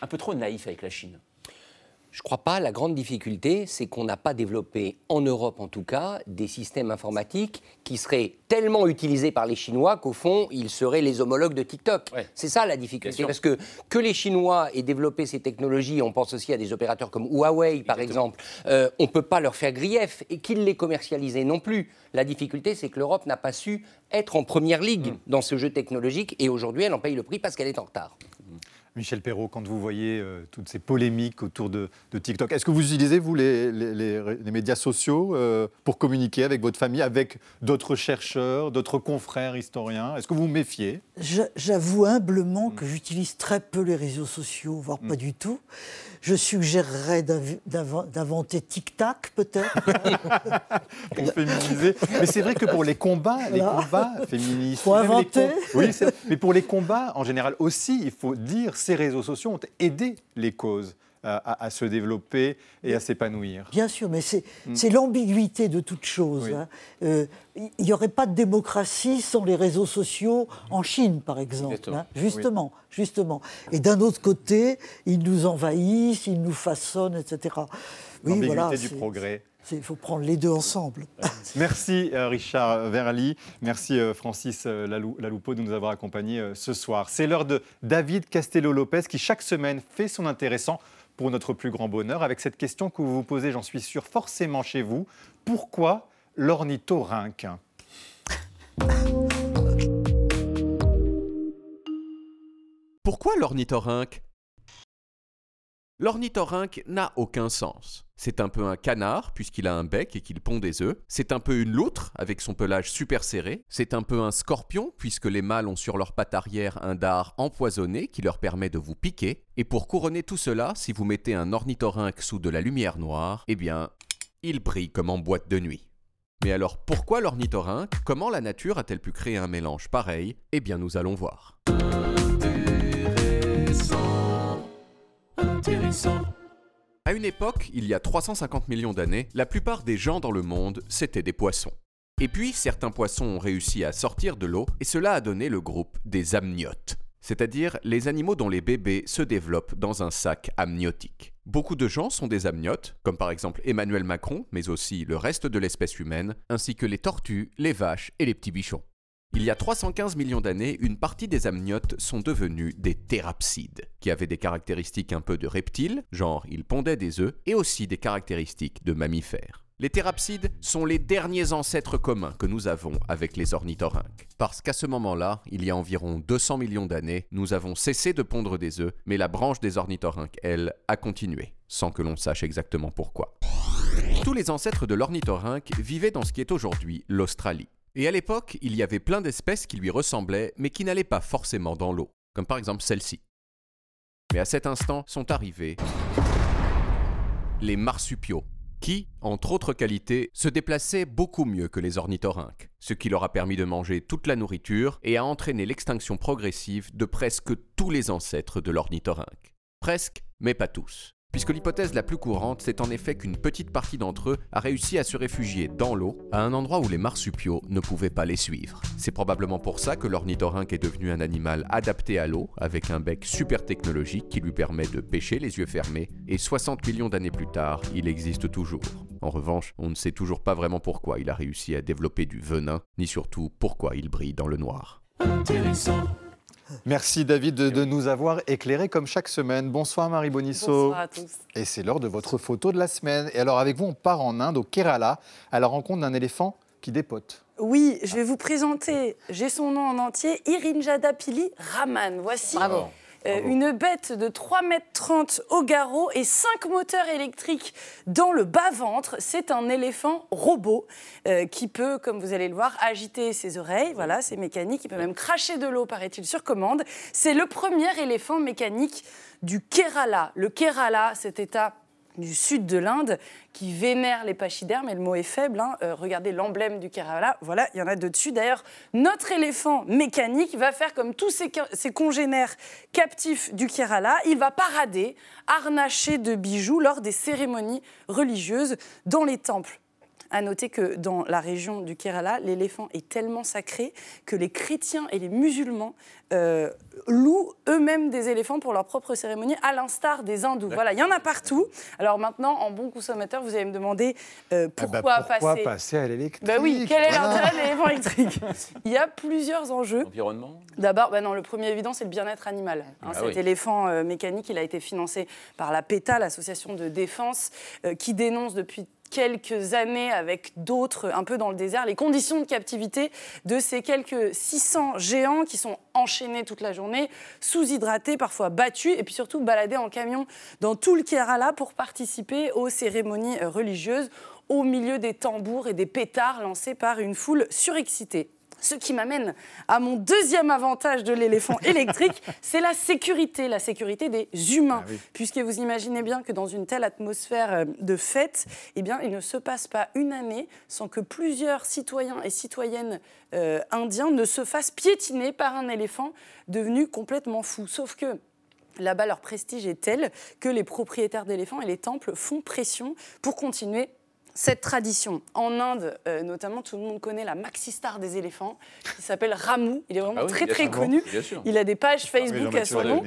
un peu trop naïf avec la Chine? Je ne crois pas. La grande difficulté, c'est qu'on n'a pas développé, en Europe en tout cas, des systèmes informatiques qui seraient tellement utilisés par les Chinois qu'au fond, ils seraient les homologues de TikTok. C'est ça la difficulté. Parce que que les Chinois aient développé ces technologies, on pense aussi à des opérateurs comme Huawei, par exemple, euh, on ne peut pas leur faire grief et qu'ils les commercialisaient non plus. La difficulté, c'est que l'Europe n'a pas su être en première ligue mm. dans ce jeu technologique et aujourd'hui, elle en paye le prix parce qu'elle est en retard. Michel Perrault, quand vous voyez euh, toutes ces polémiques autour de, TikTok, est-ce que vous utilisez, vous, les, médias sociaux euh, pour communiquer avec votre famille, avec d'autres chercheurs, d'autres confrères historiens? Est-ce que vous vous méfiez? J'avoue humblement que j'utilise très peu les réseaux sociaux, voire pas mm. du tout. Je suggérerais d'inventer Tic-Tac, peut-être. [LAUGHS] pour féminiser. Mais c'est vrai que pour les combats, les combats féministes... Faut inventer Oui, mais pour les combats, en général aussi, il faut dire ces réseaux sociaux ont aidé les causes. À, se développer et à s'épanouir. Bien sûr, mais c'est mm. l'ambiguïté de toute chose. Hein. Euh, il n'y aurait pas de démocratie sans les réseaux sociaux en Chine, par exemple. Hein. Justement, justement. Et d'un autre côté, ils nous envahissent, ils nous façonnent, etc. Oui, voilà, du progrès. Il faut prendre les deux ensemble. [LAUGHS] Merci euh, Richard Verly, merci euh, Francis Laloupeau de nous avoir accompagnés ce soir. C'est l'heure de David Castello-Lopez qui chaque semaine fait son intéressant pour notre plus grand bonheur. Avec cette question que vous vous posez, j'en suis sûr, forcément chez vous. Pourquoi l'ornithorynque? Pourquoi l'ornithorynque? L'ornithorynque n'a aucun sens. C'est un peu un canard, puisqu'il a un bec et qu'il pond des œufs. C'est un peu une loutre, avec son pelage super serré. C'est un peu un scorpion, puisque les mâles ont sur leur patte arrière un dard empoisonné qui leur permet de vous piquer. Et pour couronner tout cela, si vous mettez un ornithorynque sous de la lumière noire, eh bien, il brille comme en boîte de nuit. Mais alors pourquoi l'ornithorynque? Comment la nature a-t-elle pu créer un mélange pareil? Eh bien nous allons voir. À une époque, il y a 350 millions d'années, la plupart des gens dans le monde, c'était des poissons. Et puis, certains poissons ont réussi à sortir de l'eau, et cela a donné le groupe des amniotes, c'est-à-dire les animaux dont les bébés se développent dans un sac amniotique. Beaucoup de gens sont des amniotes, comme par exemple Emmanuel Macron, mais aussi le reste de l'espèce humaine, ainsi que les tortues, les vaches et les petits bichons. Il y a 315 millions d'années, une partie des amniotes sont devenus des thérapsides, qui avaient des caractéristiques un peu de reptiles, genre ils pondaient des œufs, et aussi des caractéristiques de mammifères. Les thérapsides sont les derniers ancêtres communs que nous avons avec les ornithorynques. Parce qu'à ce moment-là, il y a environ 200 millions d'années, nous avons cessé de pondre des œufs, mais la branche des ornithorynques, elle, a continué, sans que l'on sache exactement pourquoi. Tous les ancêtres de l'ornithorynque vivaient dans ce qui est aujourd'hui l'Australie. Et à l'époque, il y avait plein d'espèces qui lui ressemblaient, mais qui n'allaient pas forcément dans l'eau, comme par exemple celle-ci. Mais à cet instant sont arrivés les marsupiaux, qui, entre autres qualités, se déplaçaient beaucoup mieux que les ornithorynques, ce qui leur a permis de manger toute la nourriture et a entraîné l'extinction progressive de presque tous les ancêtres de l'ornithorynque. Presque, mais pas tous. Puisque l'hypothèse la plus courante, c'est en effet qu'une petite partie d'entre eux a réussi à se réfugier dans l'eau, à un endroit où les marsupiaux ne pouvaient pas les suivre. C'est probablement pour ça que l'ornithorynque est devenu un animal adapté à l'eau, avec un bec super technologique qui lui permet de pêcher les yeux fermés, et 60 millions d'années plus tard, il existe toujours. En revanche, on ne sait toujours pas vraiment pourquoi il a réussi à développer du venin, ni surtout pourquoi il brille dans le noir. Merci David de, de nous avoir éclairés comme chaque semaine. Bonsoir Marie Bonisso. Bonsoir à tous. Et c'est l'heure de votre photo de la semaine. Et alors avec vous, on part en Inde, au Kerala, à la rencontre d'un éléphant qui dépote. Oui, je vais vous présenter, j'ai son nom en entier, Irinjada Pili Raman. Voici Bravo. Euh, une bête de 3,30 mètres au garrot et 5 moteurs électriques dans le bas-ventre. C'est un éléphant robot euh, qui peut, comme vous allez le voir, agiter ses oreilles. Voilà, c'est mécanique. Il peut même cracher de l'eau, paraît-il, sur commande. C'est le premier éléphant mécanique du Kerala. Le Kerala, cet état du sud de l'Inde qui vénère les pachydermes, et le mot est faible. hein. Euh, regardez l'emblème du Kerala, voilà, il y en a deux dessus. D'ailleurs, notre éléphant mécanique va faire comme tous ses, ses congénères captifs du Kerala. Il va parader, harnaché de bijoux lors des cérémonies religieuses dans les temples. À noter que dans la région du Kerala, l'éléphant est tellement sacré que les chrétiens et les musulmans euh, louent eux-mêmes des éléphants pour leurs propres cérémonies, à l'instar des hindous. Voilà, il y en a partout. Alors maintenant, en bon consommateur, vous allez me demander euh, Ah bah, pourquoi, passer. passer à l'électrique Ben oui, quel est Voilà. l'intérêt de l'éléphant électrique? Il y a plusieurs enjeux. Environnement? D'abord, ben non, le premier évident, c'est le bien-être animal. Hein, Ah cet oui. éléphant euh, mécanique, il a été financé par la PETA, l'association de défense, euh, qui dénonce depuis quelques années avec d'autres un peu dans le désert les conditions de captivité de ces quelques 600 géants qui sont enchaînés toute la journée, sous-hydratés, parfois battus et puis surtout baladés en camion dans tout le Kerala pour participer aux cérémonies religieuses au milieu des tambours et des pétards lancés par une foule surexcitée. Ce qui m'amène à mon deuxième avantage de l'éléphant [LAUGHS] électrique, c'est la sécurité, la sécurité des humains. Puisque vous imaginez bien que dans une telle atmosphère euh, de fête, eh bien, il ne se passe pas une année sans que plusieurs citoyens et citoyennes euh, indiens ne se fassent piétiner par un éléphant devenu complètement fou. Sauf que Là-bas, leur prestige est tel que les propriétaires d'éléphants et les temples font pression pour continuer cette tradition. En Inde, euh, notamment, tout le monde connaît la maxi-star des éléphants, qui s'appelle Ramu. Il est vraiment Ah oui, très, très sûr. connu. Il a des pages Facebook à son nom.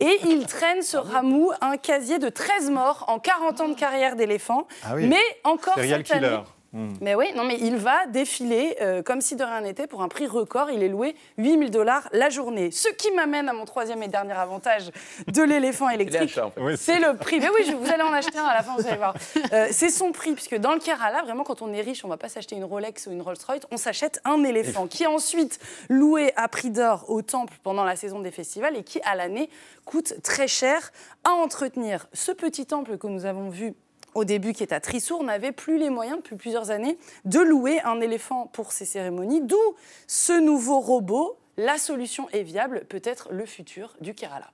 Et il traîne, ce Ramu, un casier de 13 morts en 40 ans de carrière d'éléphant. Ah oui. Mais encore Serial cette année... killer. Hmm. Mais oui, non, mais il va défiler euh, comme si de rien n'était pour un prix record. Il est loué 8000 dollars la journée. Ce qui m'amène à mon troisième et dernier avantage de [LAUGHS] l'éléphant électrique. en fait. C'est le prix. Mais oui, je- vous allez en acheter un à la fin, vous allez voir. Euh, c'est son prix, puisque dans le Kerala, vraiment, quand on est riche, on ne va pas s'acheter une Rolex ou une Rolls-Royce, on s'achète un éléphant qui est ensuite loué à prix d'or au temple pendant la saison des festivals et qui, à l'année, coûte très cher à entretenir. Ce petit temple que nous avons vu au début, qui est à Trissour, n'avait plus les moyens depuis plusieurs années de louer un éléphant pour ces cérémonies, d'où ce nouveau robot. La solution est viable, peut-être le futur du Kerala.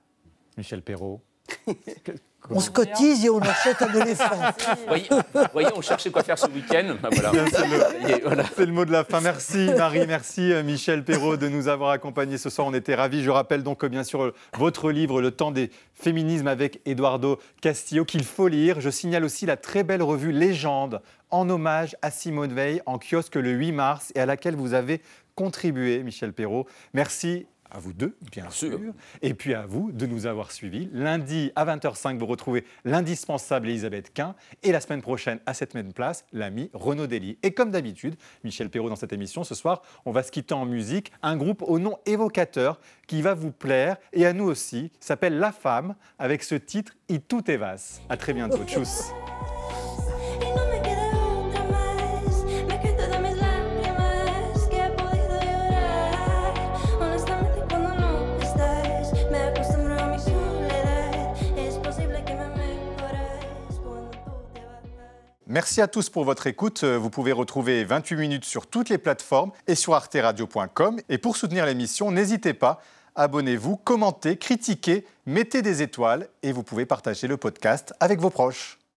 Michel Perrault. [LAUGHS] On se cotise et on achète un éléphant. [LAUGHS] voyez, voyez, on cherchait quoi faire ce week-end. Ben voilà. C'est le, voilà. le mot de la fin. Merci Marie, merci euh, Michel Perrault de nous avoir accompagnés ce soir. On était ravis. Je rappelle donc que bien sûr euh, votre livre Le temps des féminismes avec Eduardo Castillo qu'il faut lire. Je signale aussi la très belle revue Légende en hommage à Simone Veil en kiosque le 8 mars et à laquelle vous avez contribué Michel Perrault. Merci à vous deux, bien sûr, et puis à vous de nous avoir suivis. Lundi à 20h05, vous retrouvez l'indispensable Elisabeth Quint, et la semaine prochaine, à cette même place, l'ami Renaud Dely. Et comme d'habitude, Michel Perrault dans cette émission, ce soir, on va se quitter en musique, un groupe au nom évocateur qui va vous plaire, et à nous aussi, s'appelle La Femme, avec ce titre « Y tout evas ». À très bientôt, tchuss Merci à tous pour votre écoute. Euh, Vous pouvez retrouver 28 minutes sur toutes les plateformes et sur arteradio.com. Et pour soutenir l'émission, n'hésitez pas, abonnez-vous, commentez, critiquez, mettez des étoiles et vous pouvez partager le podcast avec vos proches.